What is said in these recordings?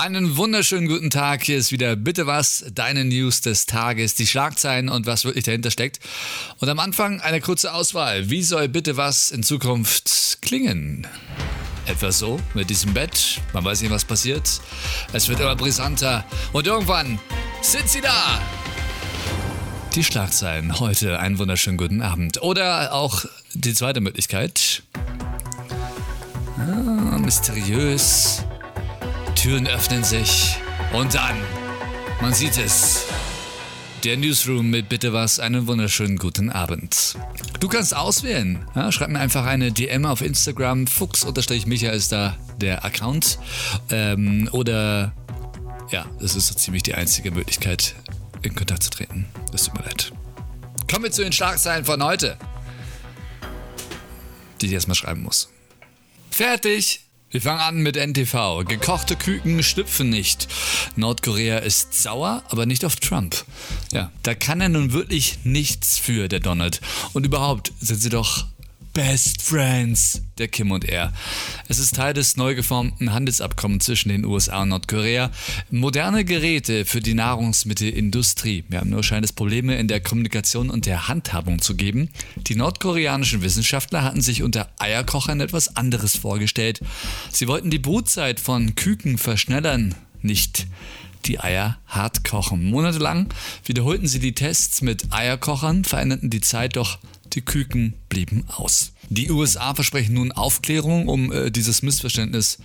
Einen wunderschönen guten Tag. Hier ist wieder Bitte was, deine News des Tages, die Schlagzeilen und was wirklich dahinter steckt. Und am Anfang eine kurze Auswahl. Wie soll Bitte was in Zukunft klingen? Etwas so mit diesem Bett. Man weiß nicht, was passiert. Es wird immer brisanter. Und irgendwann sind sie da. Die Schlagzeilen heute. Einen wunderschönen guten Abend. Oder auch die zweite Möglichkeit. Ah, mysteriös. Türen öffnen sich. Und dann, man sieht es. Der Newsroom mit Bitte was, einen wunderschönen guten Abend. Du kannst auswählen. Ja, schreib mir einfach eine DM auf Instagram. Fuchs-Michael ist da der Account. Ähm, oder ja, das ist so ziemlich die einzige Möglichkeit, in Kontakt zu treten. Das tut mir leid. Kommen wir zu den Schlagzeilen von heute. Die ich erstmal schreiben muss. Fertig! Wir fangen an mit NTV. Gekochte Küken schlüpfen nicht. Nordkorea ist sauer, aber nicht auf Trump. Ja, da kann er nun wirklich nichts für, der Donald. Und überhaupt sind sie doch Best Friends, der Kim und er. Es ist Teil des neu geformten Handelsabkommens zwischen den USA und Nordkorea. Moderne Geräte für die Nahrungsmittelindustrie. Wir haben nur scheint es Probleme in der Kommunikation und der Handhabung zu geben. Die nordkoreanischen Wissenschaftler hatten sich unter Eierkochern etwas anderes vorgestellt. Sie wollten die Brutzeit von Küken verschnellern, nicht die Eier hart kochen. Monatelang wiederholten sie die Tests mit Eierkochern, veränderten die Zeit, doch die Küken blieben aus. Die USA versprechen nun Aufklärung, um äh, dieses Missverständnis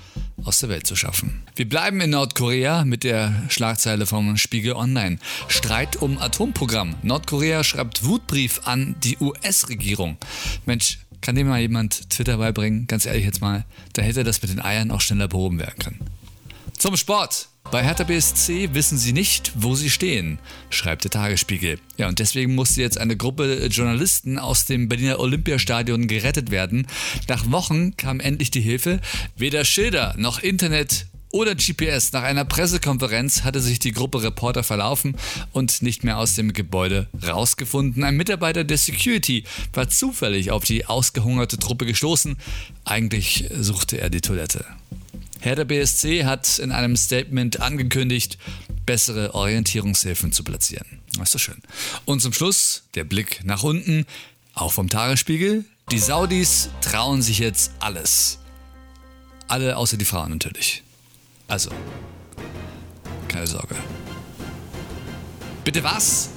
aus der Welt zu schaffen. Wir bleiben in Nordkorea mit der Schlagzeile vom Spiegel Online. Streit um Atomprogramm. Nordkorea schreibt Wutbrief an die US-Regierung. Mensch, kann dem mal jemand Twitter beibringen? Ganz ehrlich jetzt mal, da hätte das mit den Eiern auch schneller behoben werden können. Zum Sport. Bei Hertha BSC wissen sie nicht, wo sie stehen, schreibt der Tagesspiegel. Ja, und deswegen musste jetzt eine Gruppe Journalisten aus dem Berliner Olympiastadion gerettet werden. Nach Wochen kam endlich die Hilfe. Weder Schilder noch Internet oder GPS. Nach einer Pressekonferenz hatte sich die Gruppe Reporter verlaufen und nicht mehr aus dem Gebäude rausgefunden. Ein Mitarbeiter der Security war zufällig auf die ausgehungerte Truppe gestoßen. Eigentlich suchte er die Toilette. Herr BSC hat in einem Statement angekündigt, bessere Orientierungshilfen zu platzieren. Das ist doch schön. Und zum Schluss der Blick nach unten, auch vom Tagesspiegel. Die Saudis trauen sich jetzt alles. Alle außer die Frauen natürlich. Also, keine Sorge. Bitte was?